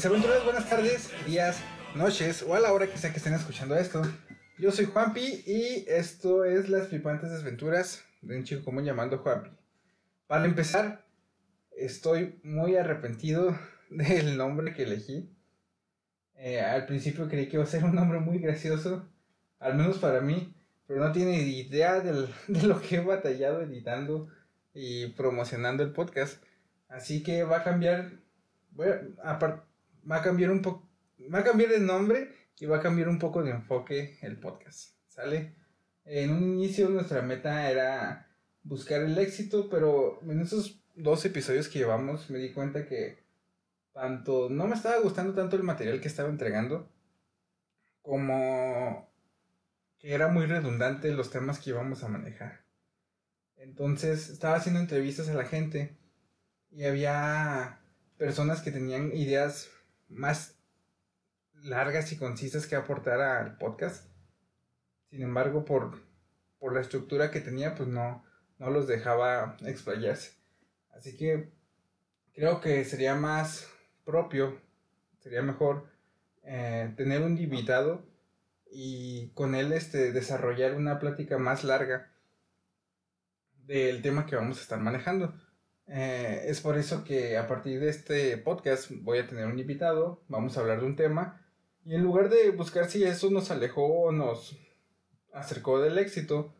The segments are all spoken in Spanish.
Desaventuras, buenas tardes, días, noches o a la hora que sea que estén escuchando esto. Yo soy Juanpi y esto es Las Flipantes Desventuras de un chico común llamando Juanpi. Para empezar, estoy muy arrepentido del nombre que elegí. Eh, al principio creí que iba a ser un nombre muy gracioso, al menos para mí, pero no tiene idea de lo que he batallado editando y promocionando el podcast. Así que va a cambiar, va a cambiar un poco, va a cambiar el nombre y va a cambiar un poco de enfoque el podcast. ¿Sale? En un inicio nuestra meta era buscar el éxito, pero en esos dos episodios que llevamos me di cuenta que tanto no me estaba gustando tanto el material que estaba entregando, como que era muy redundante los temas que íbamos a manejar. Entonces estaba haciendo entrevistas a la gente y había personas que tenían ideas más largas y concisas que aportar al podcast. Sin embargo, por, por la estructura que tenía, pues no, no los dejaba explayarse. Así que creo que sería más propio, sería mejor eh, tener un invitado y con él este, desarrollar una plática más larga del tema que vamos a estar manejando. Eh, es por eso que a partir de este podcast voy a tener un invitado, vamos a hablar de un tema y en lugar de buscar si eso nos alejó o nos acercó del éxito,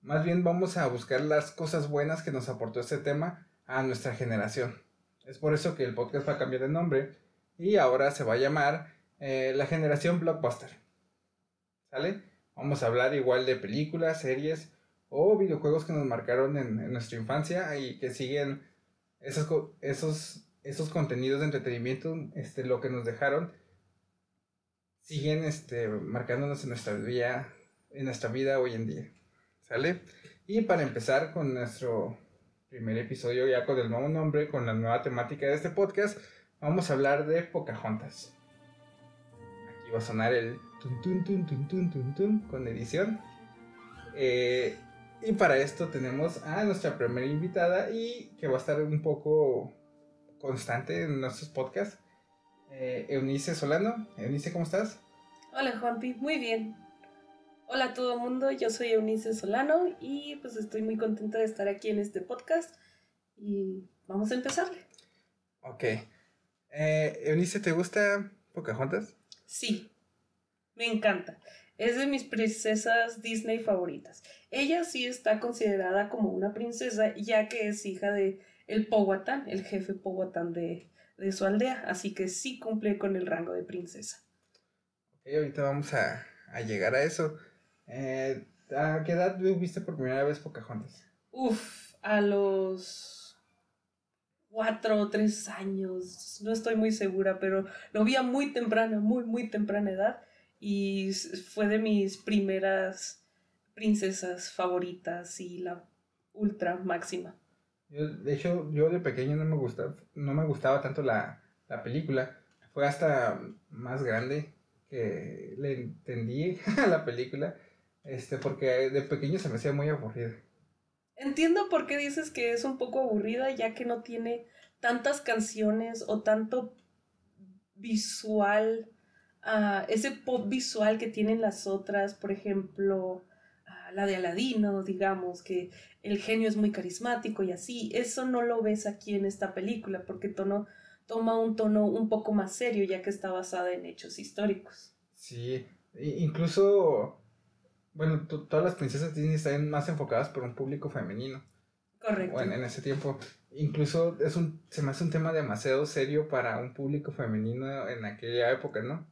más bien vamos a buscar las cosas buenas que nos aportó este tema a nuestra generación. Es por eso que el podcast va a cambiar de nombre y ahora se va a llamar eh, la generación blockbuster. ¿Sale? Vamos a hablar igual de películas, series o videojuegos que nos marcaron en, nuestra infancia y que siguen esos, esos, esos contenidos de entretenimiento, este, lo que nos dejaron, siguen este, marcándonos en nuestra vida, en nuestra vida hoy en día. ¿Sale? Y para empezar con nuestro primer episodio ya con el nuevo nombre, con la nueva temática de este podcast, vamos a hablar de Pocahontas. Aquí va a sonar el tun tun tun tun tun tun, con edición. Eh, y para esto tenemos a nuestra primera invitada y que va a estar un poco constante en nuestros podcasts. Eh, Eunice Solano. Eunice, ¿cómo estás? Hola Juanpi, muy bien. Hola a todo el mundo, yo soy Eunice Solano y pues estoy muy contenta de estar aquí en este podcast y vamos a empezarle. Ok. Eh, Eunice, ¿te gusta Pocahontas? Sí, me encanta. Es de mis princesas Disney favoritas. Ella sí está considerada como una princesa ya que es hija de el Powhatan, el jefe Powhatan de, de su aldea, así que sí cumple con el rango de princesa. Ok, ahorita vamos a, a llegar a eso. Eh, ¿A qué edad viste por primera vez Pocahontas? Uf, a los cuatro o tres años, no estoy muy segura, pero lo vi a muy temprana, muy, muy temprana edad y fue de mis primeras princesas favoritas y la ultra máxima. de hecho, yo de pequeño no me gustaba, no me gustaba tanto la, la película. Fue hasta más grande que le entendí a la película este, porque de pequeño se me hacía muy aburrida. Entiendo por qué dices que es un poco aburrida, ya que no tiene tantas canciones o tanto visual, uh, ese pop visual que tienen las otras, por ejemplo, uh, la de Aladino, digamos, que el genio es muy carismático y así. Eso no lo ves aquí en esta película, porque tono, toma un tono un poco más serio, ya que está basada en hechos históricos. Sí, incluso bueno, todas las princesas Disney están más enfocadas por un público femenino. Correcto. Bueno, en ese tiempo. Incluso es un, se me hace un tema demasiado serio para un público femenino en aquella época, ¿no?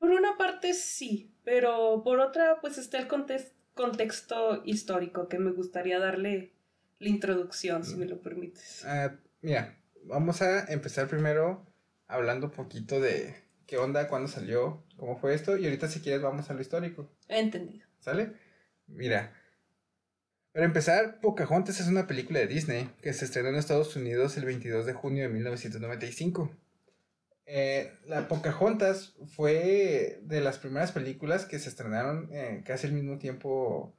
Por una parte sí, pero por otra pues está el contexto histórico que me gustaría darle la introducción, si me lo permites. Uh, mira, vamos a empezar primero hablando un poquito de qué onda, cuándo salió, cómo fue esto, y ahorita si quieres vamos a lo histórico. Entendido. ¿Sale? Mira, para empezar, Pocahontas es una película de Disney que se estrenó en Estados Unidos el 22 de junio de 1995. Eh, la Pocahontas fue de las primeras películas que se estrenaron eh, casi al mismo tiempo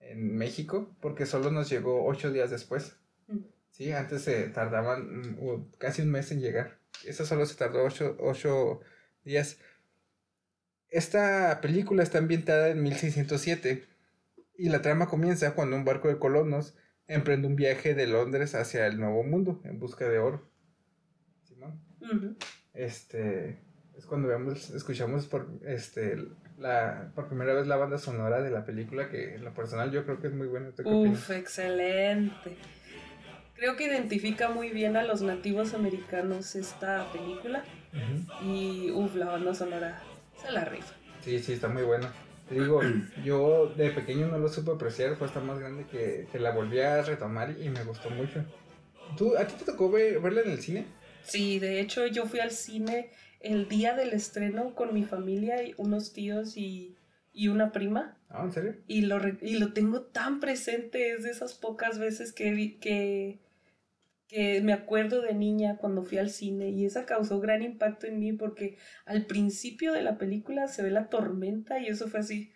en México, porque solo nos llegó ocho días después. Mm. Sí, antes se tardaban mm, casi un mes en llegar. Esa solo se tardó ocho, días. Esta película está ambientada en 1607 y la trama comienza cuando un barco de colonos emprende un viaje de Londres hacia el Nuevo Mundo en busca de oro. Este es cuando vemos, escuchamos por este la por primera vez la banda sonora de la película que en lo personal yo creo que es muy buena. Uf, excelente. Creo que identifica muy bien a los nativos americanos esta película. Y uff, la banda sonora se la rifa. Sí, sí, está muy buena. Te digo, yo de pequeño no lo supe apreciar, fue hasta más grande que, que la volví a retomar y me gustó mucho. ¿Tú, ¿A ti te tocó verla en el cine? Sí, de hecho yo fui al cine el día del estreno con mi familia, y unos tíos y, y una prima. Ah, ¿en serio? Y lo, y lo tengo tan presente, es de esas pocas veces que, que, que me acuerdo de niña cuando fui al cine y esa causó gran impacto en mí porque al principio de la película se ve la tormenta y eso fue así,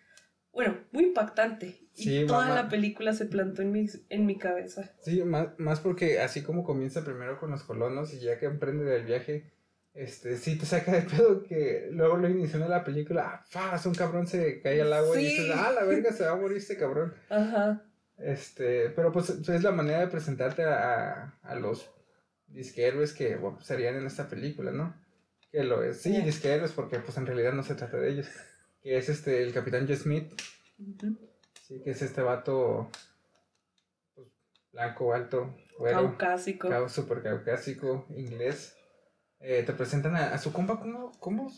bueno, muy impactante. y toda la película se plantó en mi, en mi cabeza. Sí, más, más porque así como comienza primero con los colonos y ya que emprende el viaje, este, sí te saca de pedo que luego lo inició en la película, ah, un cabrón se cae al agua y dices, ah, la verga, se va a morir este cabrón. Ajá. Este, pero pues es la manera de presentarte a, a los disqueros que serían en esta película, ¿no? Que lo es, sí, disqueros porque pues en realidad no se trata de ellos. Que es este, el Capitán J. Smith. Sí, que es este vato pues, blanco, alto, güero. Caucásico. super caucásico, inglés eh, te presentan a, su compa, ¿cómo? cómo?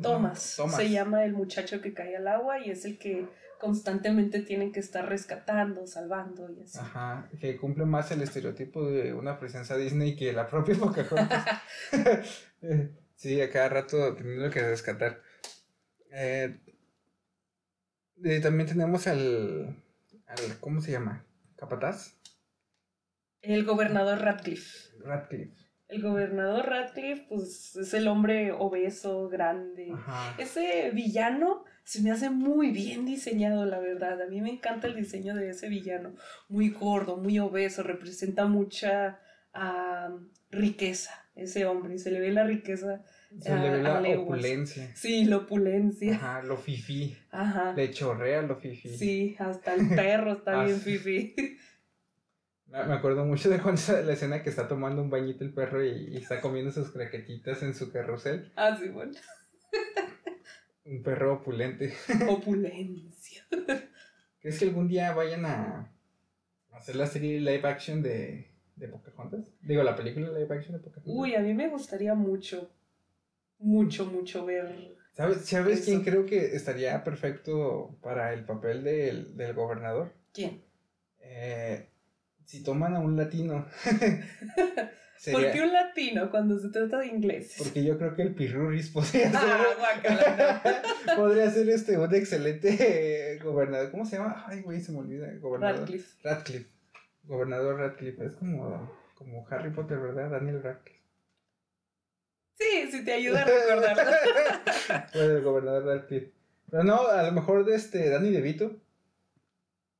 Thomas. Se llama el muchacho que cae al agua y es el que constantemente tienen que estar rescatando, salvando y así. Ajá, que cumple más el estereotipo de una presencia Disney que la propia Pocahontas. sí, a cada rato teniendo que rescatar. Eh, también tenemos al, al, ¿cómo se llama? ¿Capataz? El gobernador Radcliffe. Radcliffe. El gobernador Radcliffe, pues es el hombre obeso, grande. Ese villano se me hace muy bien diseñado, la verdad. A mí me encanta el diseño de ese villano. Muy gordo, muy obeso, representa mucha riqueza ese hombre. Y se le ve la riqueza. Se le ve la opulencia. Sí, la opulencia. Ajá, lo fifi. Ajá. Le chorrea lo fifi. Sí, hasta el perro está bien fifi. Me acuerdo mucho de cuando la escena que está tomando un bañito el perro y, está comiendo sus craquetitas en su carrusel. Ah, sí, bueno. un perro opulente. Opulencia. ¿Crees que algún día vayan a hacer la serie live action de, de Pocahontas? Digo, la película live action de Pocahontas. Uy, a mí me gustaría mucho, mucho, mucho ver. ¿Sabes, ¿sabes quién creo que estaría perfecto para el papel del, del gobernador? ¿Quién? Eh, si toman a un latino. ¿Por qué un latino cuando se trata de inglés? Porque yo creo que el Pirruris podría ser. podría ser este un excelente gobernador. ¿Cómo se llama? Ay, güey, se me olvida. Gobernador. Radcliffe. Radcliffe. Gobernador Radcliffe. Es como, como Harry Potter, ¿verdad? Daniel Radcliffe. Sí, sí te ayuda a recordarlo. pues el gobernador Radcliffe. Pero no, a lo mejor de este Danny DeVito.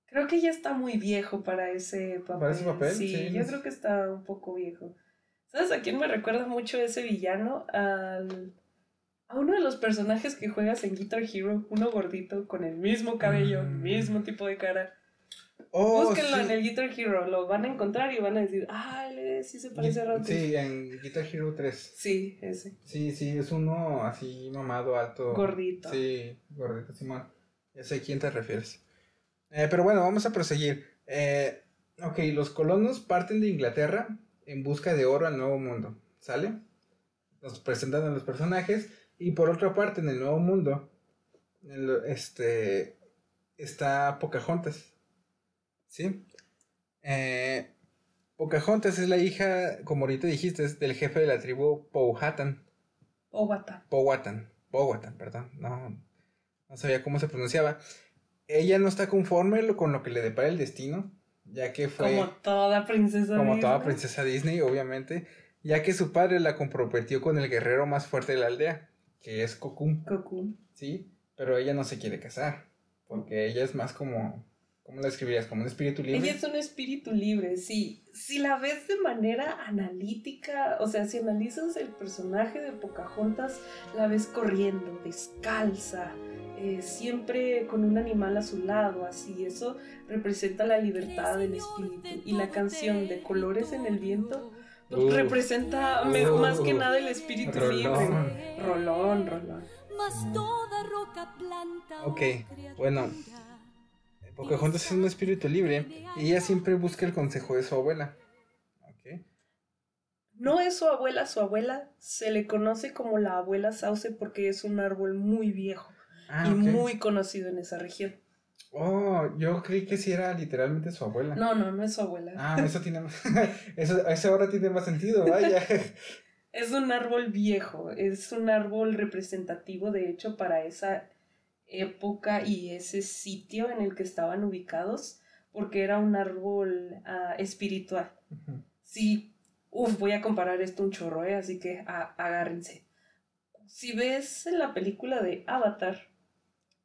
Creo que ya está muy viejo para ese papel. ¿Para ese papel? Sí, yo creo que está un poco viejo. ¿Sabes a quién me recuerda mucho ese villano? Al, a uno de los personajes que juegas en Guitar Hero, uno gordito, con el mismo cabello, mm. mismo tipo de cara. Oh, Búsquenlo en el Guitar Hero, lo van a encontrar y van a decir, ah, sí se parece a Rodri. Sí, en Guitar Hero 3. Sí, ese. Sí, sí, es uno así mamado, alto. Gordito. Sí, gordito, Simón. Ya sé a quién te refieres. Eh, pero bueno, vamos a proseguir. Eh, ok, los colonos parten de Inglaterra en busca de oro al Nuevo Mundo. ¿Sale? Nos presentan a los personajes. Y por otra parte, en el Nuevo Mundo, este, está Pocahontas. ¿Sí? Eh, Pocahontas es la hija, como ahorita dijiste, del jefe de la tribu Powhatan. Powhatan. Powhatan. Powhatan, perdón. No, no sabía cómo se pronunciaba ella no está conforme con lo que le depara el destino, ya que fue... Como toda princesa Como toda princesa Disney, obviamente, ya que su padre la comprometió con el guerrero más fuerte de la aldea, que es Cocoon. Cocoon. Sí, pero ella no se quiere casar, porque ella es más como... ¿Cómo la describirías? ¿Como un espíritu libre? Ella es un espíritu libre, sí. Si la ves de manera analítica, o sea, si analizas el personaje de Pocahontas, la ves corriendo, descalza, eh, siempre con un animal a su lado, así. Eso representa la libertad del espíritu. Y la canción de Colores en el Viento representa más que nada el espíritu rolón. libre. Rolón, rolón. Ok, bueno. Pocahontas es un espíritu libre y ella siempre busca el consejo de su abuela. Ok. No es su abuela, su abuela se le conoce como la abuela sauce porque es un árbol muy viejo Ah, y muy conocido en esa región. Oh, yo creí que sí era literalmente su abuela. No, no, no es su abuela. Ah, eso tiene más... eso, eso ahora tiene más sentido, vaya. Es un árbol viejo, es un árbol representativo de hecho para esa época y ese sitio en el que estaban ubicados porque era un árbol ah, espiritual. Ujú. Sí, uf, voy a comparar esto un chorro, ¿eh? así que a- agárrense. Si ves en la película de Avatar,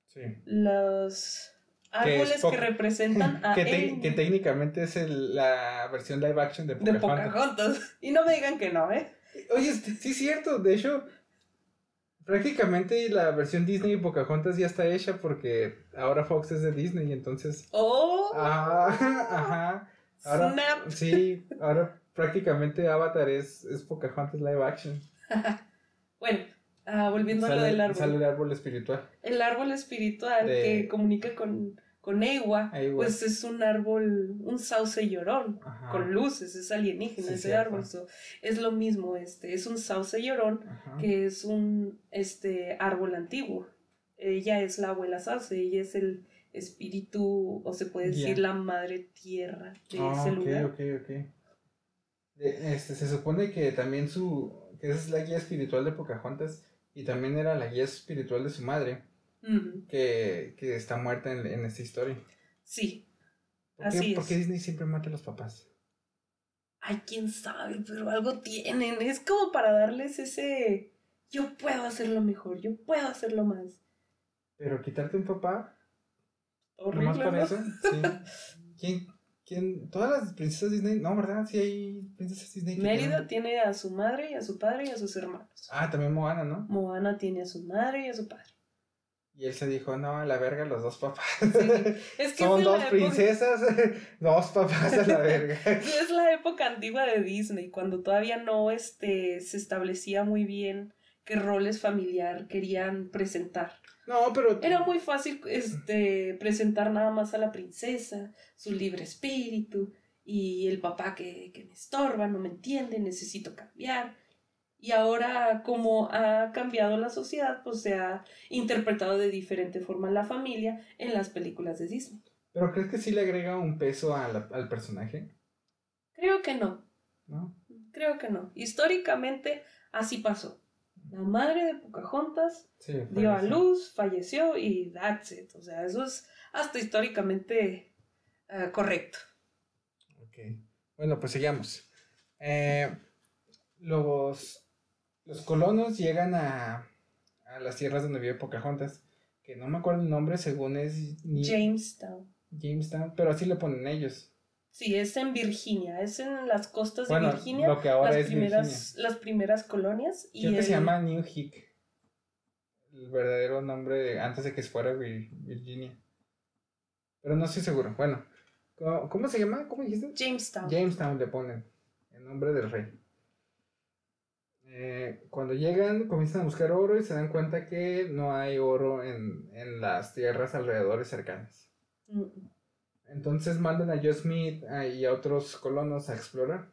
Sí. los árboles que representan a que, te- Aang que técnicamente es el- la versión live action de de Pocahontas. Pocahontas. Y no me digan que no, ¿eh? Oye, sí es cierto, de hecho, prácticamente la versión Disney de Pocahontas ya está hecha porque ahora Fox es de Disney, entonces... ¡Oh! Ah, ajá. Ahora, Snap. sí, ahora prácticamente Avatar es, es Pocahontas live action. Bueno, ah, volviendo a lo del árbol. sale el árbol espiritual. El árbol espiritual De- que comunica con, con Ewa, pues es un árbol, un sauce llorón, Ajá. con luces, es alienígena Sí, ese cierto. árbol. so, es lo mismo, este, es un sauce llorón Ajá. que es un este, árbol antiguo. Ella es la abuela sauce, ella es el espíritu, o se puede decir la madre tierra de Ah, ese ok, lugar. ok, ok. Este, se supone que también su. que es la guía espiritual de Pocahontas y también era la guía espiritual de su madre, Que, que está muerta en, en esta historia. Sí. ¿Por Así qué, por es. qué Disney siempre mata a los papás? Ay, quién sabe, pero algo tienen. Es como para darles ese. Yo puedo hacerlo mejor, yo puedo hacerlo más. Pero quitarte un papá, Horrible. nomás por eso. Sí. ¿Quién, quién? Todas las princesas Disney. No, ¿verdad? Sí hay princesas Disney. Mérida tienen- tiene a su madre y a su padre y a sus hermanos. Ah, también Moana, ¿no? Moana tiene a su madre y a su padre. Y él se dijo, no, a la verga los dos papás. Es que Son dos época, princesas, dos papás a la verga. es la época antigua de Disney, cuando todavía no este, se establecía muy bien qué roles familiar querían presentar. No, pero... Era muy fácil este, presentar nada más a la princesa, su libre espíritu, y el papá que, que me estorba, no me entiende, necesito cambiar. Y ahora, como ha cambiado la sociedad, pues se ha interpretado de diferente forma la familia en las películas de Disney. ¿Pero crees que sí le agrega un peso la- al personaje? Creo que no, ¿No? creo que no. Históricamente así pasó. La madre de Pocahontas Sí. dio a luz, falleció y that's it. O sea, eso es hasta históricamente eh, correcto. Ok. Bueno, pues sigamos. Eh, los, los colonos llegan a, a las tierras donde vive Pocahontas, que no me acuerdo el nombre, según es ni- Jamestown. Jamestown, pero así le ponen ellos. Sí, es en Virginia, es en las costas de Virginia, lo que ahora las, es primeras, las primeras colonias. Y Creo que se el- llama New Hick. El verdadero nombre de- antes de que fuera Vir- Virginia. Pero no estoy seguro. Bueno, ¿cómo, cómo se llama? ¿Cómo dijiste? Jamestown. Jamestown le ponen. El nombre del rey. Eh, cuando llegan, comienzan a buscar oro y se dan cuenta que no hay oro en, en las tierras alrededores cercanas. Mm, Entonces mandan a Joe Smith y a otros colonos a explorar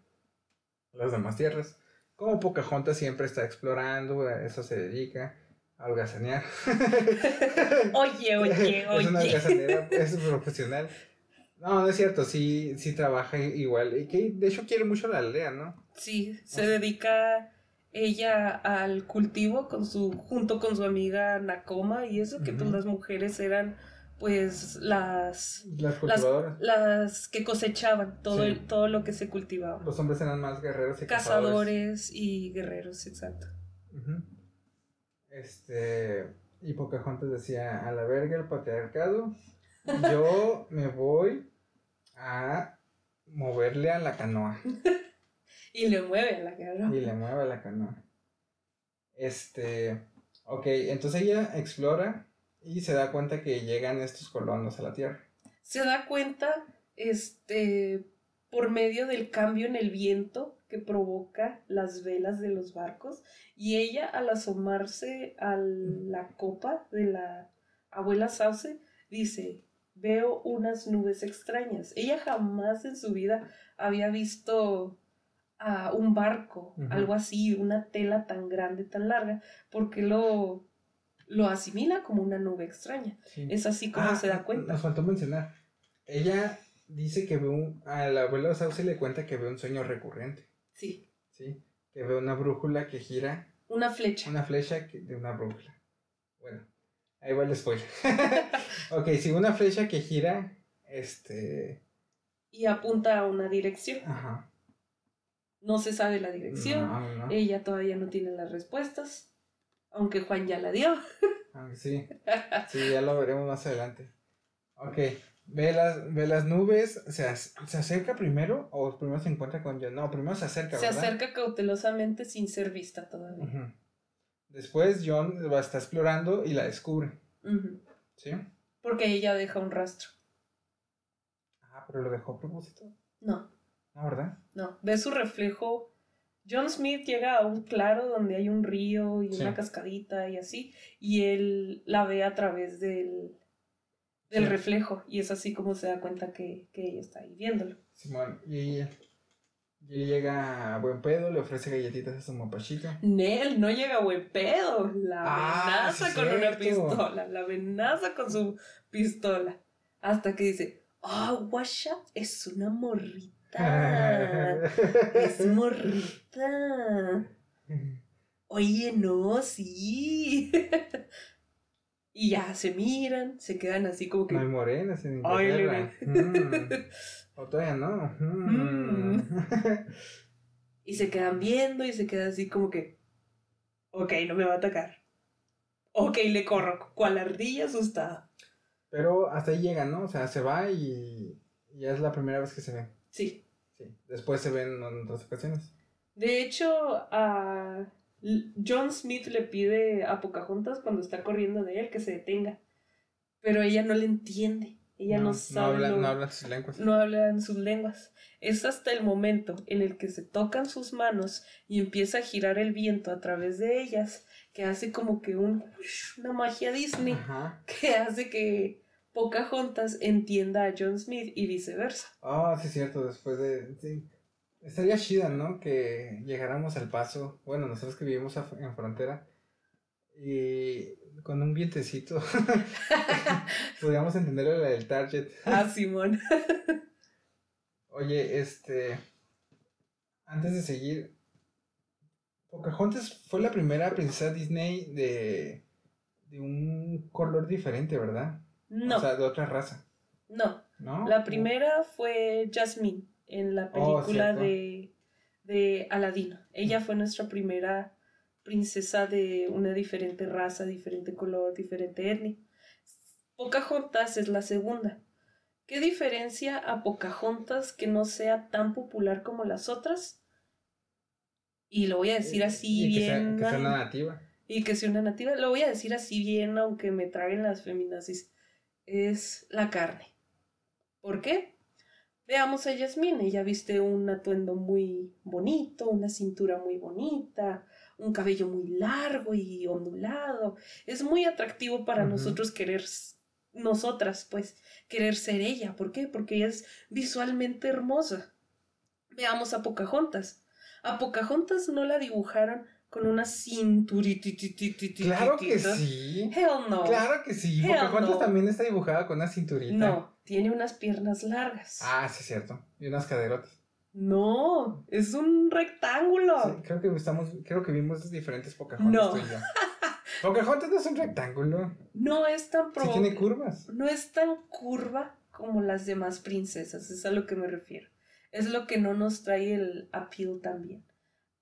las demás tierras. Como Pocahontas siempre está explorando, a eso se dedica, a holgazanear. Oye, oye, es una oye. holgazanera, es profesional. No, no es cierto, sí, sí trabaja igual. Y que de hecho quiere mucho la aldea, ¿no? Sí, se dedica ella al cultivo con su, junto con su amiga Nakoma y eso, que pues Ujú. las mujeres eran pues las, Las cultivadoras. las que cosechaban todo, Sí. el- todo lo que se cultivaba. Los hombres eran más guerreros y cazadores. Cazadores y guerreros, exacto. Este. Y Pocahontas decía: A la verga el patriarcado. Yo me voy a moverle a la canoa. y le mueve la canoa. Y le mueve la canoa. Este. Ok, entonces ella explora y se da cuenta que llegan estos colonos a la Tierra. Se da cuenta, este, por medio del cambio en el viento que provoca las velas de los barcos y ella al asomarse a la copa de la abuela Sauce dice, veo unas nubes extrañas. Ella jamás en su vida había visto a un barco, algo así, una tela tan grande, tan larga, porque lo, lo asimila como una nube extraña. Es así como ah, se da cuenta. Nos faltó mencionar. Ella dice que ve un, a la abuela Sauce le cuenta que ve un sueño recurrente. Sí. Sí, que ve una brújula que gira. Una flecha. Una flecha de una brújula. Bueno, ahí va el spoiler. ok, sí, una flecha que gira, este... Y apunta a una dirección. Ajá. No se sabe la dirección. Ella todavía no tiene las respuestas. Aunque Juan ya la dio. Ah, sí. Sí, ya lo veremos más adelante. Ok. Ve las, ve las nubes, se, se acerca primero o primero se encuentra con John. No, primero se acerca. Se acerca cautelosamente sin ser vista todavía. Después John va a estar explorando y la descubre. ¿Sí? Porque ella deja un rastro. Ah, pero lo dejó a propósito. No. ¿No, verdad? No. Ve su reflejo. John Smith llega a un claro donde hay un río y una cascadita y así. Y él la ve a través del del reflejo. Y es así como se da cuenta que, ella está ahí viéndolo. Simón, y ella, y llega a buen pedo, le ofrece galletitas a su mapachito. Nel, no llega a buen pedo. La ah, amenaza con una pistola. La amenaza con su pistola. Hasta que dice, ah, oh, Washa es una morrita. Es morrita. Oye, no, sí. Y ya se miran, se quedan así como que. No hay morenas en Inglaterra. Mm. O todavía no. Mm. y se quedan viendo y se quedan así como que. Ok, no me va a atacar. Ok, le corro. Cual ardilla asustada. Pero hasta ahí llega, ¿no? O sea, se va y. Ya es la primera vez que se ve. Sí. Sí. Después se ven en otras ocasiones. De hecho, a. John Smith le pide a Pocahontas cuando está corriendo de él que se detenga, pero ella no le entiende. Ella no, sabe. No habla, no sus lenguas. No habla en sus lenguas. Es hasta el momento en el que se tocan sus manos y empieza a girar el viento a través de ellas, que hace como que un, una magia Disney, que hace que Pocahontas entienda a John Smith y viceversa. Ah, sí, es cierto, después de. Estaría chida, ¿no? Que llegáramos al paso, bueno, nosotros que vivimos en frontera, y con un vientecito podríamos entender la del target. Ah, Simón. Oye, este, antes de seguir, Pocahontas fue la primera princesa Disney de, de un color diferente, ¿verdad? No. O sea, de otra raza. No. ¿No? La primera fue Jasmine en la oh, película de, de Aladino. Ella fue nuestra primera princesa de una diferente raza, diferente color, diferente etnia. Pocahontas es la segunda. ¿Qué diferencia a Pocahontas que no sea tan popular como las otras? Y lo voy a decir así bien. que sea una nativa. Y que sea una nativa. Lo voy a decir así bien, aunque me traigan las feminazis. Es la carne. ¿Por qué? Veamos a Yasmine, ella viste un atuendo muy bonito, una cintura muy bonita, un cabello muy largo y ondulado. Es muy atractivo para nosotros querer, nosotras pues, querer ser ella. ¿Por qué? Porque ella es visualmente hermosa. Veamos a Pocahontas. A Pocahontas no la dibujaron con una cinturita. Claro que sí. Hell no. Claro que sí. Pocahontas también está dibujada con una cinturita. No, tiene unas piernas largas. Ah, sí, es cierto. Y unas caderotas. No, es un rectángulo. Sí, creo que estamos, creo que vimos diferentes Pocahontas. No. Pocahontas no es un rectángulo. No es tan pro... Sí tiene curvas. No es tan curva como las demás princesas, es a lo que me refiero. Es lo que no nos trae el appeal también.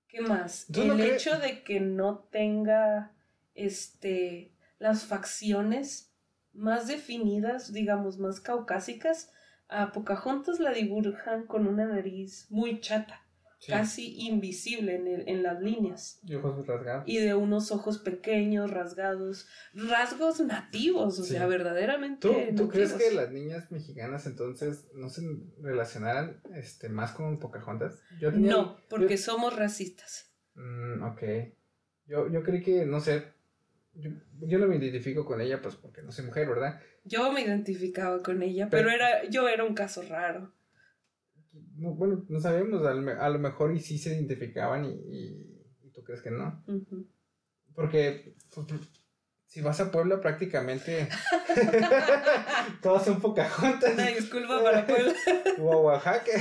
¿Qué más? El hecho de que no tenga este las facciones más definidas, digamos, más caucásicas, a Pocahontas la dibujan con una nariz muy chata, casi invisible en, el, en las líneas. Y ojos rasgados. Y de unos ojos pequeños, rasgados, rasgos nativos, o sea, verdaderamente. ¿Tú, ¿tú crees que las niñas mexicanas entonces no se relacionaran este, más con Pocahontas? no, porque somos racistas. Mm, ok. Yo, yo creí que, no sé, yo, no me identifico con ella, pues porque no soy mujer, ¿verdad? Yo me identificaba con ella, pero, era, yo era un caso raro. Bueno, no sabemos, a lo mejor y sí se identificaban y, y, tú crees que no. Porque pues, si vas a Puebla prácticamente todos son Pocahontas. Una disculpa para Puebla. o a Oaxaca.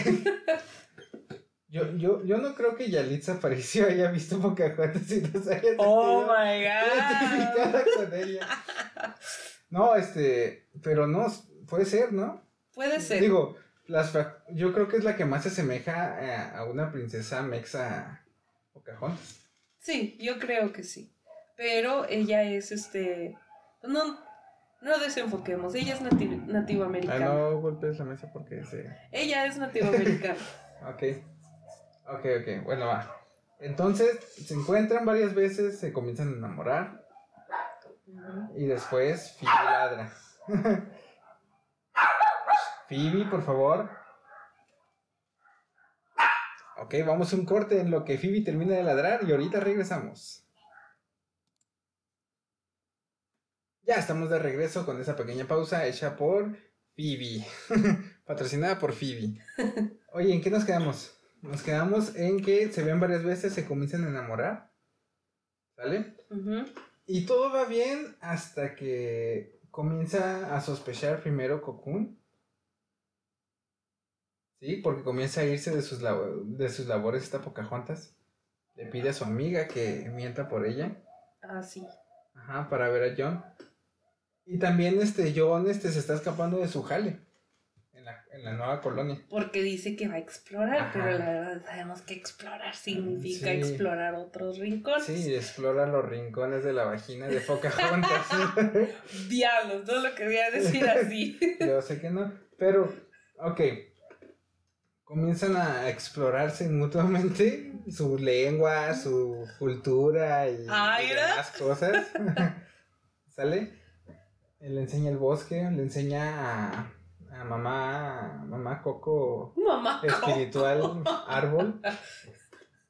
Yo, yo, yo no creo que Yalitza apareció haya visto Pocahontas y no se haya Oh my god. con ella. No, este, pero no, puede ser, ¿no? Puede ser. Digo, las, yo creo que es la que más se asemeja a, una princesa mexa Pocahontas. Sí, yo creo que sí. Pero ella es este. No, no desenfoquemos, ella es nativo americana. Ah, no golpes la mesa porque se. Ella es nativo americana. ok. Ok, ok, bueno, va. Entonces, se encuentran varias veces, se comienzan a enamorar. Y después, Phoebe ladra. Phoebe, por favor. Ok, vamos a un corte en lo que Phoebe termina de ladrar y ahorita regresamos. Ya estamos de regreso con esa pequeña pausa hecha por Phoebe. Patrocinada por Phoebe. Oye, ¿en qué nos quedamos? Nos quedamos en que se ven varias veces, se comienzan a enamorar. ¿Sale? Y todo va bien hasta que comienza a sospechar primero Cocoon. Sí, porque comienza a irse de sus, de sus labores esta Pocahontas. Le pide a su amiga que mienta por ella. Ah, sí. Ajá, para ver a John. Y también este John este se está escapando de su jale en la nueva colonia. Porque dice que va a explorar, pero la verdad sabemos que explorar significa explorar otros rincones. Sí, explora los rincones de la vagina de Pocahontas. Diablos, no lo quería decir así. Yo sé que no, pero, ok. Comienzan a explorarse mutuamente su lengua, su cultura y, ah, y demás cosas. ¿Sale? Le enseña el bosque, le enseña a mamá, mamá Coco espiritual árbol.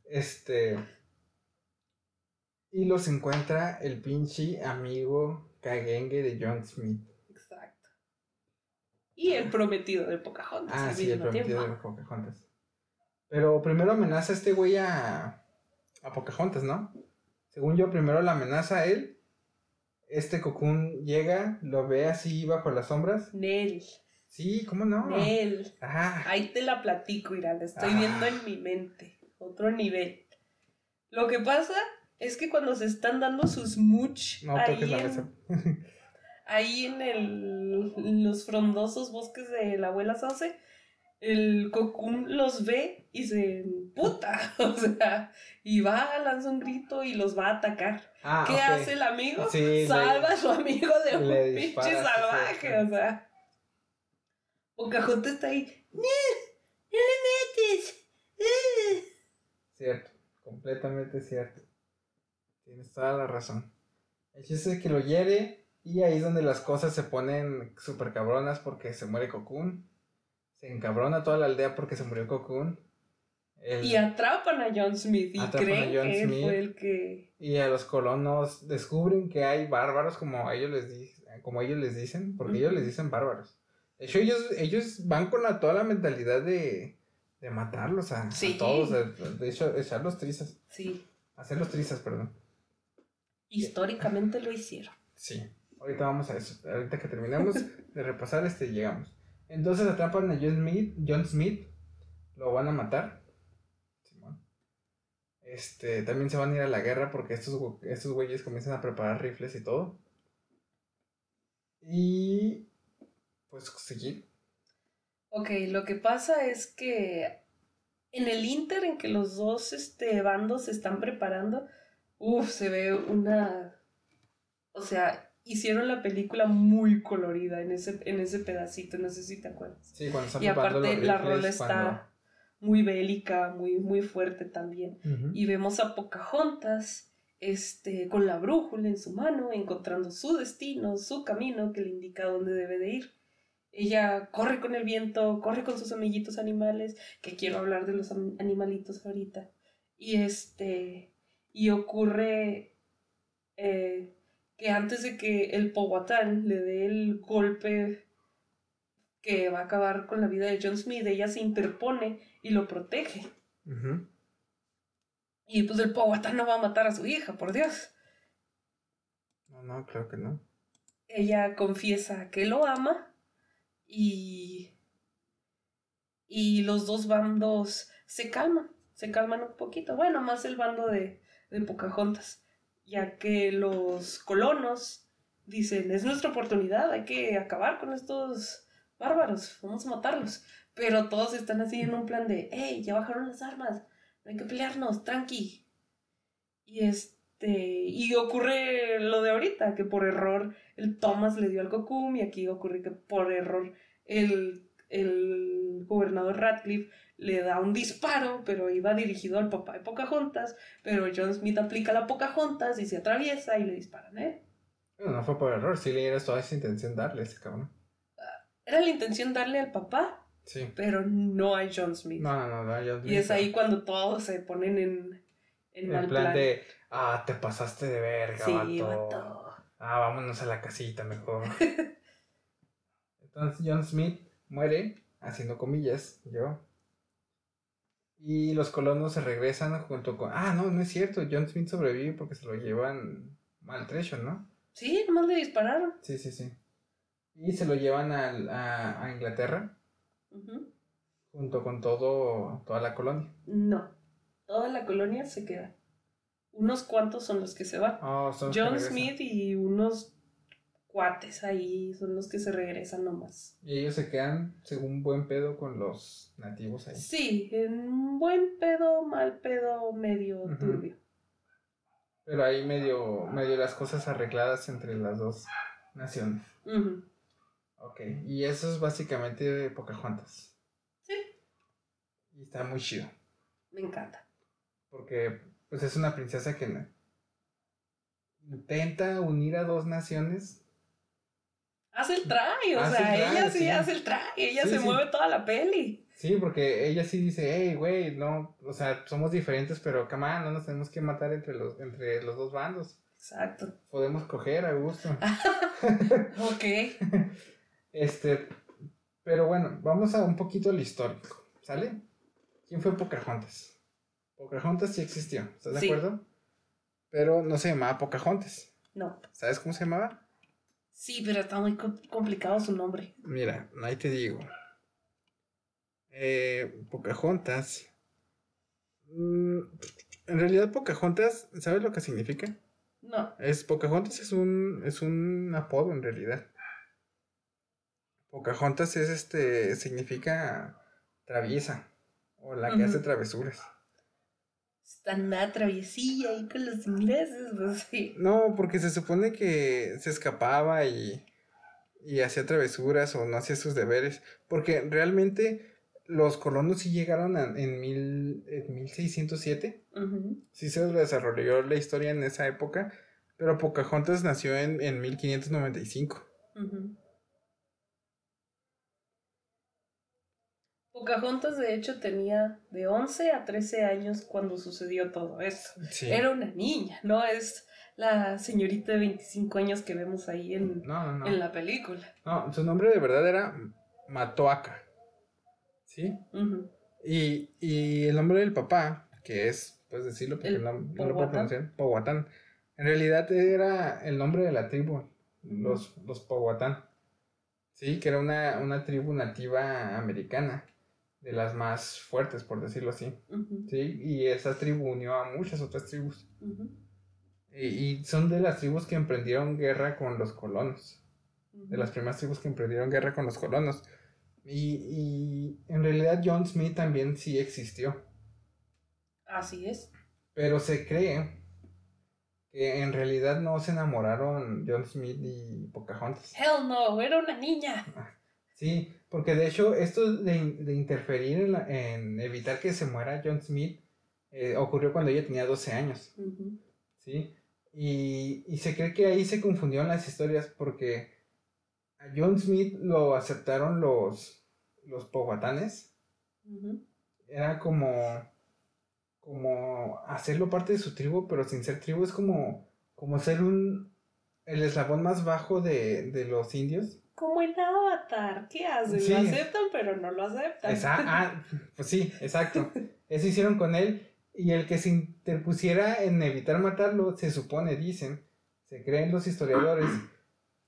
Este. Y los encuentra el pinche amigo cagengue de John Smith. Y el prometido de Pocahontas. Ah, sí, el prometido de Pocahontas. Pero primero amenaza a este güey a, a Pocahontas, ¿no? Según yo, primero la amenaza a él. Este Cocoon llega, lo ve así bajo las sombras. Nel. Sí, ¿cómo no? Él. Ahí te la platico, Ira, la estoy viendo en mi mente. Otro nivel. Lo que pasa es que cuando se están dando sus much. No, ahí la mesa. ahí en, el, los frondosos bosques de la abuela Sauce, el cocún los ve y se puta, o sea, y va, lanza un grito y los va a atacar. Ah, ¿Qué hace el amigo? Salva a su amigo de un pinche salvaje, o sea. Pocahontas está ahí. ¡No! ¡No le metes! Cierto, completamente cierto. Tienes toda la razón. El chiste es que lo hiere y ahí es donde las cosas se ponen súper cabronas porque se muere Cocoon. Se encabrona toda la aldea porque se murió Cocoon. Y atrapan a John Smith y creen que él fue el que... Y a los colonos descubren que hay bárbaros como ellos les, como ellos les dicen, porque ellos les dicen bárbaros. De hecho, ellos, ellos van con la, toda la mentalidad de, de matarlos a, todos, de, hecho, echarlos trizas. Sí. Hacerlos trizas, perdón. Históricamente lo hicieron. Sí. Ahorita vamos a eso. Ahorita que terminemos de repasar, este, llegamos. Entonces atrapan a John Smith, lo van a matar. Este, también se van a ir a la guerra porque estos, estos güeyes comienzan a preparar rifles y todo. Y pues seguir. Ok, lo que pasa es que en el inter en que los dos este, bandos se están preparando, uff, se ve una... O sea, hicieron la película muy colorida en ese, en ese pedacito, no sé si te acuerdas. Sí, cuando están Y aparte los la rola está cuando- muy bélica, muy, muy fuerte también. Y vemos a Pocahontas este, con la brújula en su mano, encontrando su destino, su camino que le indica dónde debe de ir. Ella corre con el viento, corre con sus amiguitos animales, que quiero hablar de los animalitos ahorita. Y este, y ocurre eh, que antes de que el Powhatan le dé el golpe que va a acabar con la vida de John Smith, ella se interpone y lo protege. Y pues el Powhatan no va a matar a su hija, por Dios. No, no, creo que no. Ella confiesa que lo ama y. Y los dos bandos se calman, se calman un poquito. Bueno, más el bando de, de Pocahontas, ya que los colonos dicen: es nuestra oportunidad, hay que acabar con estos bárbaros, vamos a matarlos. Pero todos están así en un plan de: hey, ya bajaron las armas, no hay que pelearnos, tranqui. Y este. Y ocurre lo de ahorita, que por error el Thomas le dio al Gokum y aquí ocurre que por error el, el gobernador Radcliffe le da un disparo, pero iba dirigido al papá de Pocahontas, pero John Smith aplica la Pocahontas y se atraviesa y le disparan, ¿eh? Bueno, no fue por error, sí le dieras toda esa intención darle a ese cabrón. Era la intención darle al papá, Sí. pero no a John Smith. No, no, no, no, yo y es ahí cuando todos se ponen en, en En mal plan, plan. de, ah, te pasaste de verga, Sí, vato. vato. Ah, vámonos a la casita mejor. Entonces John Smith muere, haciendo comillas, yo. Y los colonos se regresan junto con... Ah, no, no es cierto. John Smith sobrevive porque se lo llevan maltrecho, ¿no? Sí, nomás le dispararon. Sí, sí, sí. Y se lo llevan al- a, a Inglaterra junto con todo, toda la colonia. No, toda la colonia se queda. Unos cuantos son los que se van. Oh, John. Smith y unos cuates ahí son los que se regresan nomás. Y ellos se quedan, según buen pedo, con los nativos ahí. Sí, en buen pedo, mal pedo, medio turbio. Pero ahí medio, medio las cosas arregladas entre las dos naciones. Ujú. Ok, y eso es básicamente de Pocahontas. Sí. Y está muy chido. Me encanta. Porque pues es una princesa que intenta unir a dos naciones. Hace el try, o Hace sea, try, ella sí, sí. hace el try, ella Sí, se sí. mueve toda la peli. Sí, porque ella sí dice, hey, güey, no, o sea, somos diferentes, pero come on, no nos tenemos que matar entre los, entre los dos bandos. Exacto. Podemos coger a gusto. Ok. Este, pero bueno, vamos a un poquito al histórico, ¿sale? ¿Quién fue Pocahontas? Pocahontas sí existió, ¿estás de Sí. acuerdo? Pero no se llamaba Pocahontas. No. ¿Sabes cómo se llamaba? Sí, pero está muy co- complicado su nombre. Mira, ahí te digo. Eh, Pocahontas. mm, en realidad, Pocahontas, ¿sabes lo que significa? No. Es Pocahontas es un es un apodo en realidad. Pocahontas es este significa traviesa o la que hace travesuras. Traviesilla ahí con los ingleses, pues sí. No, porque se supone que se escapaba y y hacía travesuras o no hacía sus deberes, porque realmente los colonos sí llegaron a- en, mil, en 1607, Ujú. sí se desarrolló la historia en esa época, pero Pocahontas nació en, en 1595. Ujú. Pocahontas, de hecho, tenía de 11 a 13 años cuando sucedió todo esto. Sí. Era una niña, no es la señorita de 25 años que vemos ahí en, No, no, no. en la película. No, su nombre de verdad era Matoaca. ¿Sí? Y, y el nombre del papá, que es, puedes decirlo porque El no, lo puedo pronunciar, Powhatan. En realidad era el nombre de la tribu, los, los Powhatan. Sí, que era una, una tribu nativa americana, de las más fuertes, por decirlo así. Sí, y esa tribu unió a muchas otras tribus. Y, y son de las tribus que emprendieron guerra con los colonos. De las primeras tribus que emprendieron guerra con los colonos. Y, y en realidad John Smith también sí existió, Así es. pero se cree que en realidad no se enamoraron John Smith y Pocahontas. Hell no, era una niña. Sí, porque de hecho esto de, de interferir en, la- en evitar que se muera John Smith eh, ocurrió cuando ella tenía 12 años. ¿sí? Y, y se cree que ahí se confundieron las historias porque a John Smith lo aceptaron los, los pohuatanes. Era como, como hacerlo parte de su tribu, pero sin ser tribu es como, como ser un, el eslabón más bajo de, de los indios. Como en Avatar, ¿qué hacen? Sí. Lo aceptan, pero no lo aceptan. Esa- ah, pues sí, exacto. Eso hicieron con él. Y el que se interpusiera en evitar matarlo, se supone, dicen, se creen los historiadores,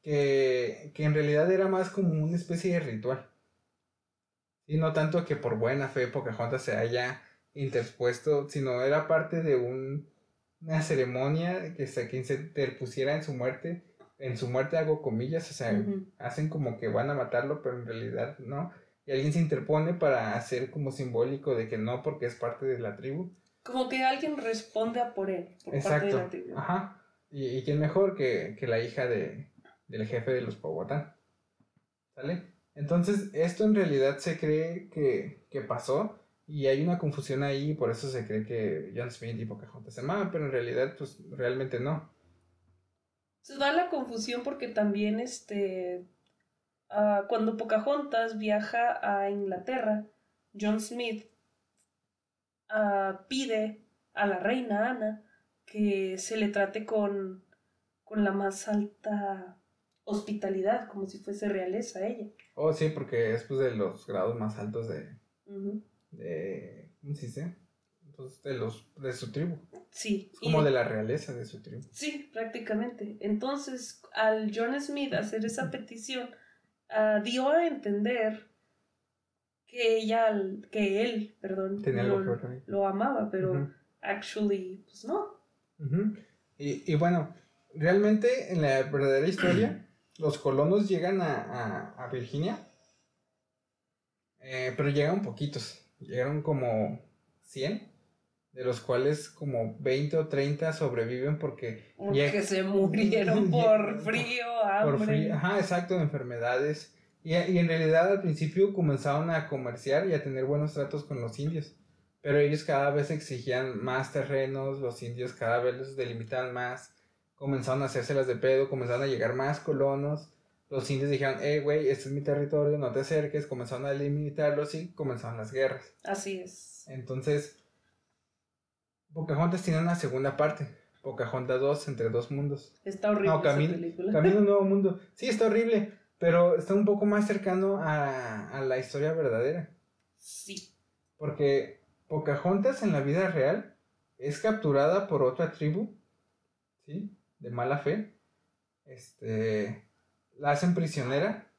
que, que en realidad era más como una especie de ritual. Y no tanto que por buena fe Pocahontas se haya interpuesto, sino era parte de un- una ceremonia que se, quien se interpusiera en su muerte. En su muerte hago comillas, o sea, hacen como que van a matarlo, pero en realidad no. Y alguien se interpone para hacer como simbólico de que no, porque es parte de la tribu. Como que alguien responde a por él, por parte de la Exacto. tribu. Ajá. Y, y quién mejor que, que la hija de, del jefe de los Powhatan. ¿Sale? Entonces, esto en realidad se cree que, que pasó. Y hay una confusión ahí, por eso se cree que John Smith y Pocahontas se amaban, pero en realidad, pues realmente no. Se da la confusión porque también este ah, cuando Pocahontas viaja a Inglaterra, John Smith ah, pide a la reina Ana que se le trate con, con la más alta hospitalidad, como si fuese realeza ella. Oh, sí, porque es pues de los grados más altos de, de ¿cómo se dice? Pues de los de su tribu, Sí. es como y- de la realeza de su tribu. Sí, prácticamente. Entonces, al John Smith hacer esa petición, ah, dio a entender que ella, que él, perdón, lo, amaba, pero actually, pues no. Y, y bueno, realmente en la verdadera historia, los colonos llegan a, a- a Virginia, eh, pero llegan poquitos, llegaron como 100, de los cuales como 20 o 30 sobreviven porque Porque lleg- se murieron por frío, hambre. Por frío, ajá, exacto, de enfermedades. Y, y en realidad al principio comenzaron a comerciar y a tener buenos tratos con los indios. Pero ellos cada vez exigían más terrenos, los indios cada vez los delimitaban más, comenzaron a hacérselas de pedo, comenzaron a llegar más colonos. Los indios dijeron, eh, güey, este es mi territorio, no te acerques, comenzaron a delimitarlos y comenzaron las guerras. Así es. Entonces, Pocahontas tiene una segunda parte, Pocahontas 2, entre dos mundos. Está horrible No, esa Camino, película. Camino a un Nuevo Mundo. Sí, está horrible, pero está un poco más cercano a, a la historia verdadera. Sí. Porque Pocahontas en la vida real es capturada por otra tribu, ¿sí? De mala fe. Este, la hacen prisionera.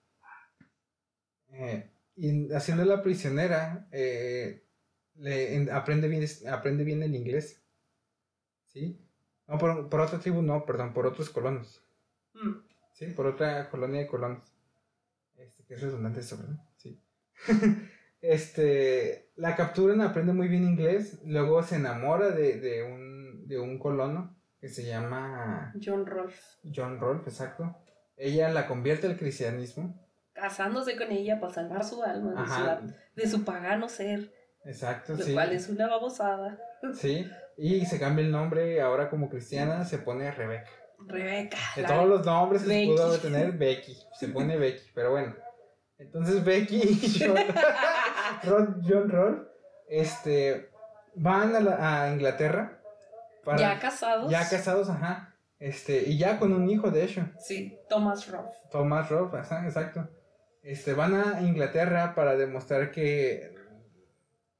eh, y haciéndola prisionera, eh, le, en- aprende, bien, aprende bien el inglés. ¿Sí? No, por, por otra tribu, no, perdón, por otros colonos. Mm. Sí, por otra colonia de colonos. Este, que es redundante eso, ¿verdad? Sí. este, la capturan, aprende muy bien inglés, luego se enamora de, de un, de un colono que se llama John Rolfe. John Rolfe, exacto. Ella la convierte al cristianismo. Casándose con ella para salvar su alma de, Ajá, su, de su pagano ser, exacto, lo sí. cual es una babosada. Sí, y se cambia el nombre, ahora como cristiana se pone Rebeca. Rebeca. De todos los nombres que Becky. pudo tener, Becky. Se pone Becky, pero bueno. Entonces Becky y John, Ron- John Roll este, van a, la- a Inglaterra. Para, ya casados. ya casados, ajá. Este, y ya con un hijo, de hecho. Sí, Thomas Rolfe. Thomas ajá, exacto. Este, van a Inglaterra para demostrar que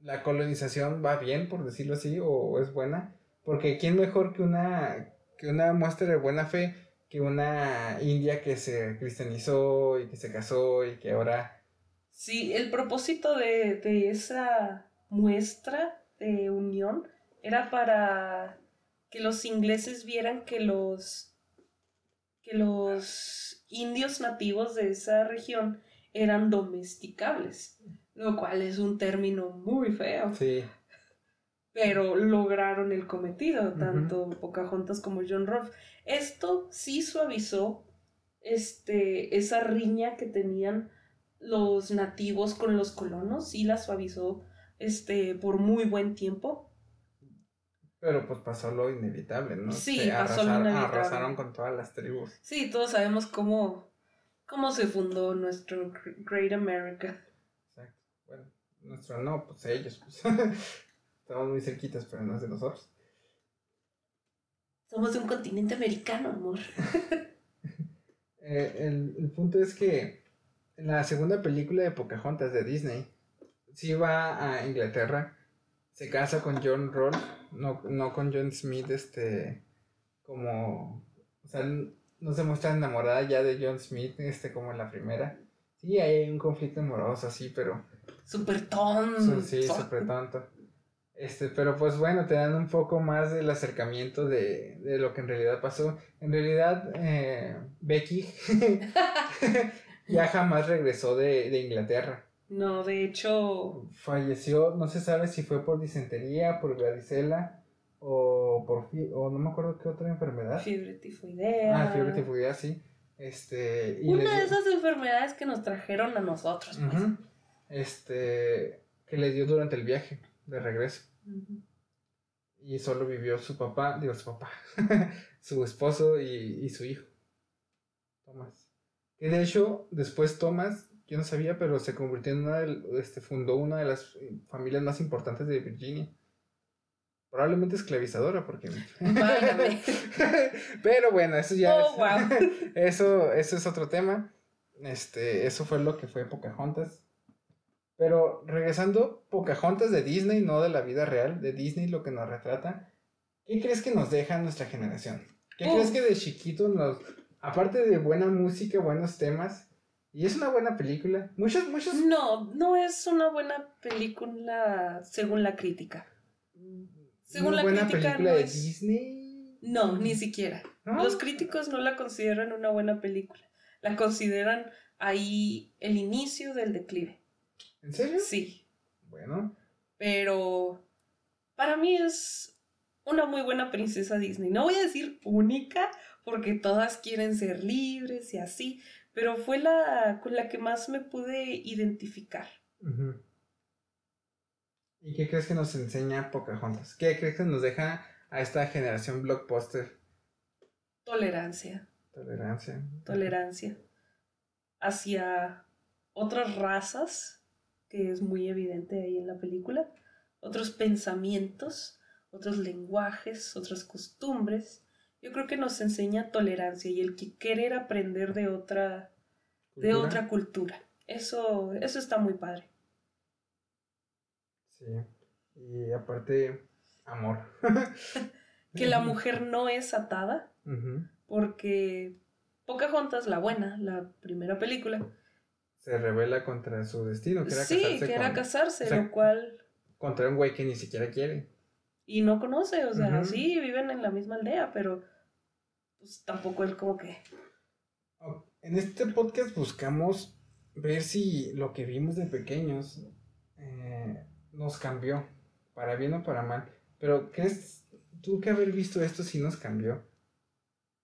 la colonización va bien, por decirlo así, o es buena. Porque quién mejor que una, que una muestra de buena fe que una india que se cristianizó y que se casó y que ahora... Sí, el propósito de, de esa muestra de unión era para que los ingleses vieran que los que los indios nativos de esa región eran domesticables, lo cual es un término muy feo. Sí. pero lograron el cometido, tanto Pocahontas como John Rolfe. Esto sí suavizó este, esa riña que tenían los nativos con los colonos, sí la suavizó este, por muy buen tiempo. Pero pues pasó lo inevitable, ¿no? Sí, pasó lo inevitable. Arrasaron con todas las tribus. Sí, todos sabemos cómo, cómo se fundó nuestro Great America. Nuestro no, pues ellos. Pues. Estamos muy cerquitas, pero no es de nosotros. Somos de un continente americano, amor. Eh, el, el punto es que en la segunda película de Pocahontas de Disney, sí va a Inglaterra, se casa con John Roll, no, no con John Smith, este, como, o sea, no se muestra enamorada ya de John Smith, este, como en la primera. Sí, hay un conflicto amoroso, así, pero... Súper tonto. Sí, súper tonto. Este, pero pues bueno, te dan un poco más del acercamiento de, de lo que en realidad pasó. En realidad, eh, Becky ya jamás regresó de, de, Inglaterra. No, de hecho... Falleció, no se sabe si fue por disentería, por varicela o por... o no me acuerdo qué otra enfermedad. Fiebre tifoidea. Ah, fiebre tifoidea, sí. Este, Una de esas enfermedades que nos trajeron a nosotros. Pues. Este, que le dio durante el viaje de regreso. Y solo vivió su papá, digo su papá, su esposo y, y su hijo, Tomás. Que de hecho, después Thomas, yo no sabía, pero se convirtió en una de, este, fundó una de las familias más importantes de Virginia. Probablemente esclavizadora, porque. pero bueno, eso ya oh, eso, eso es otro tema. Este, eso fue lo que fue Pocahontas. Pero regresando, Pocahontas de Disney, no de la vida real, de Disney lo que nos retrata. ¿Qué crees que nos deja nuestra generación? ¿Qué crees que de chiquito nos, aparte de buena música, buenos temas, y es una buena película. Muchos, muchos. No, no es una buena película según la crítica. Según ¿Una buena película de Disney? No, ni siquiera. Los críticos no la consideran una buena película. La consideran ahí el inicio del declive. ¿En serio? Sí. Bueno. Pero para mí es una muy buena princesa Disney. No voy a decir única, porque todas quieren ser libres y así, pero fue la con la que más me pude identificar. ¿Y qué crees que nos enseña Pocahontas? ¿Qué crees que nos deja a esta generación blockbuster? Tolerancia. Tolerancia. Tolerancia. Hacia otras razas, que es muy evidente ahí en la película, otros pensamientos, otros lenguajes, otras costumbres yo creo que nos enseña tolerancia y el que querer aprender de otra, de otra cultura. Eso, eso está muy padre. Sí. Y aparte, amor. que la mujer no es atada, porque Pocahontas, la buena, la primera película, se revela contra su destino, que era sí, casarse. que era casarse, lo cual... Contra un güey que ni siquiera quiere y no conoce, o sea, sí, viven en la misma aldea, pero pues tampoco él como que... En este podcast buscamos ver si lo que vimos de pequeños eh, nos cambió, para bien o para mal. Pero ¿crees tú que haber visto esto sí nos cambió?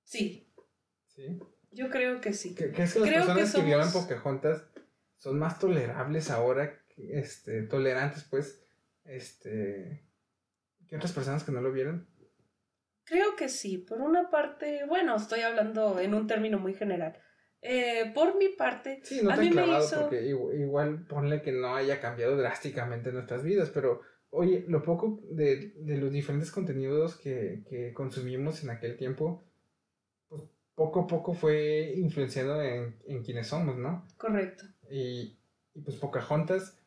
Sí. ¿Sí? Yo creo que sí. ¿Crees que las personas que, vieron Pocahontas son más tolerables ahora, este, tolerantes pues, este, ¿Qué otras personas que no lo vieron? Creo que sí. Por una parte, bueno, estoy hablando en un término muy general. Eh, por mi parte, sí, no a mí me hizo... porque igual, ponle que no haya cambiado drásticamente nuestras vidas, pero oye, lo poco de, los diferentes contenidos que, que, consumimos en aquel tiempo, poco a poco fue influenciando en, en quienes somos, ¿no? Correcto. Y, y pues Pocahontas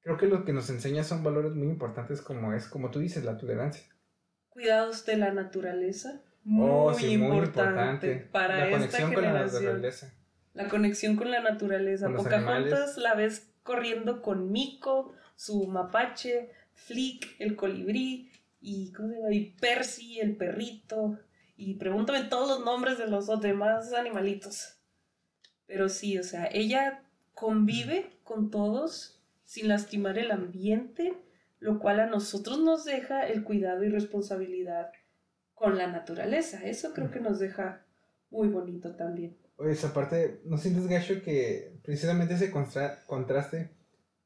creo que lo que nos enseña son valores muy importantes como es, como tú dices, la tolerancia. Cuidados de la naturaleza. Oh, muy, importante, para la conexión con la naturaleza. La conexión con la naturaleza. Pocahontas la ves corriendo con Miko, su mapache, Flick, el colibrí, y, ¿cómo se llama? y Percy, el perrito. Y pregúntame todos los nombres de los demás animalitos. Pero sí, o sea, ella convive con todos sin lastimar el ambiente, lo cual a nosotros nos deja el cuidado y responsabilidad con la naturaleza. Eso creo que nos deja muy bonito también. Oye, esa parte, ¿no sientes gacho que precisamente ese contraste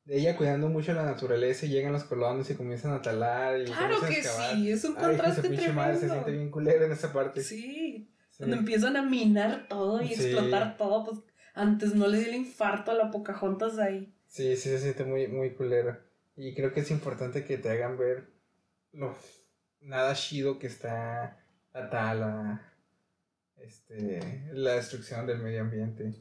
de ella cuidando mucho la naturaleza y llegan los colonos y comienzan a talar y claro que sí, es un contraste tremendo. Madre, se siente bien culero en esa parte. Sí, cuando empiezan a minar todo y explotar todo, pues antes no le dio el infarto a la Pocahontas ahí. Sí, sí se siente muy, muy culero. Y creo que es importante que te hagan ver lo nada chido que está la tala, este, la destrucción del medio ambiente.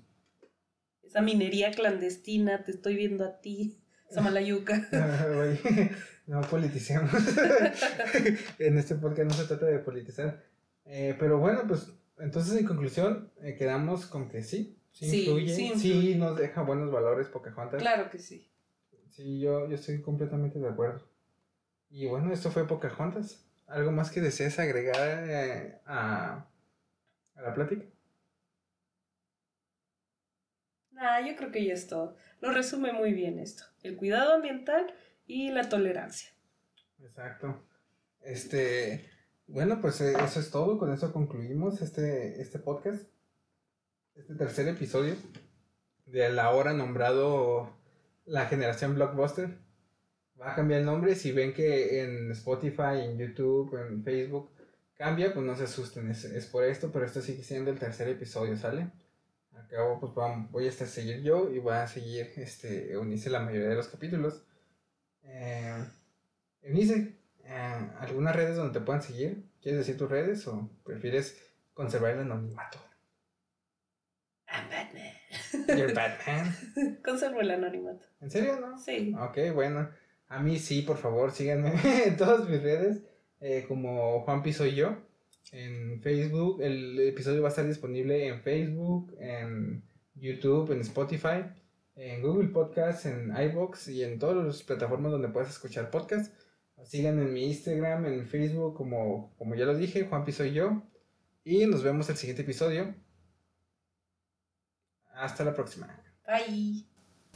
Esa minería clandestina, te estoy viendo a ti, Samalayuca. no politicemos. en este podcast no se trata de politizar. Eh, pero bueno, pues entonces en conclusión eh, quedamos con que sí, sí, influye, sí, nos deja buenos valores Pocahontas. Claro que sí. Sí, yo, yo estoy completamente de acuerdo. Y bueno, esto fue Pocahontas. ¿Algo más que desees agregar eh, a, a la plática? Nah, yo creo que ya es todo. Lo resume muy bien esto. El cuidado ambiental y la tolerancia. Exacto. Este, bueno, pues eh, eso es todo. Con eso concluimos este, este podcast. Este tercer episodio de la hora nombrado la generación blockbuster va a cambiar el nombre. Si ven que en Spotify, en YouTube, en Facebook cambia, pues no se asusten, es, por esto, pero esto sigue siendo el tercer episodio, ¿sale? Acabo, pues voy a estar seguir yo y voy a seguir este, Eunice la mayoría de los capítulos. Eh, Eunice, eh, ¿algunas redes donde te puedan seguir? ¿Quieres decir tus redes o prefieres conservar el anonimato? I'm Batman. ¿You're Batman? Conservo el anonimato. ¿En serio, no? Sí. Ok, bueno. A mí sí, por favor, síganme en todas mis redes, eh, como Juanpi soy yo, en Facebook. El episodio va a estar disponible en Facebook, en YouTube, en Spotify, en Google Podcasts, en iBox y en todas las plataformas donde puedas escuchar podcasts. Síganme en mi Instagram, en Facebook, como, como ya lo dije, Juanpi soy yo. Y nos vemos el siguiente episodio. Hasta la próxima. Bye.